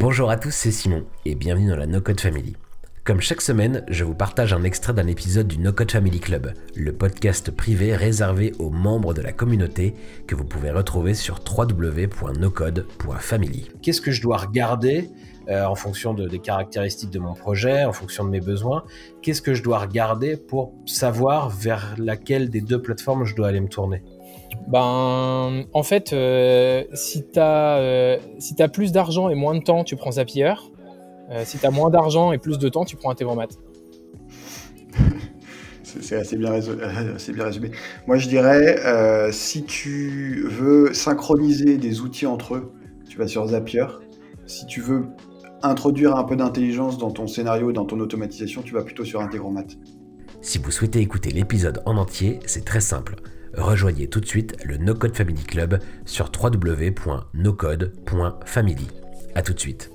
Bonjour à tous, c'est Simon et bienvenue dans la No Code Family. Comme chaque semaine, je vous partage un extrait d'un épisode du No Code Family Club, le podcast privé réservé aux membres de la communauté que vous pouvez retrouver sur www.nocode.family. Qu'est-ce que je dois regarder euh, en fonction des caractéristiques de mon projet, en fonction de mes besoins? Qu'est-ce que je dois regarder pour savoir vers laquelle des deux plateformes je dois aller me tourner? Ben, en fait, euh, si tu as, euh, si as plus d'argent et moins de temps, tu prends Zapier. Euh, si tu as moins d'argent et plus de temps, tu prends Integromat. C'est assez bien, assez bien résumé. Moi, je dirais, si tu veux synchroniser des outils entre eux, tu vas sur Zapier. Si tu veux introduire un peu d'intelligence dans ton scénario, dans ton automatisation, tu vas plutôt sur Integromat. Si vous souhaitez écouter l'épisode en entier, c'est très simple rejoignez tout de suite le No Code Family Club sur www.nocode.family. A tout de suite.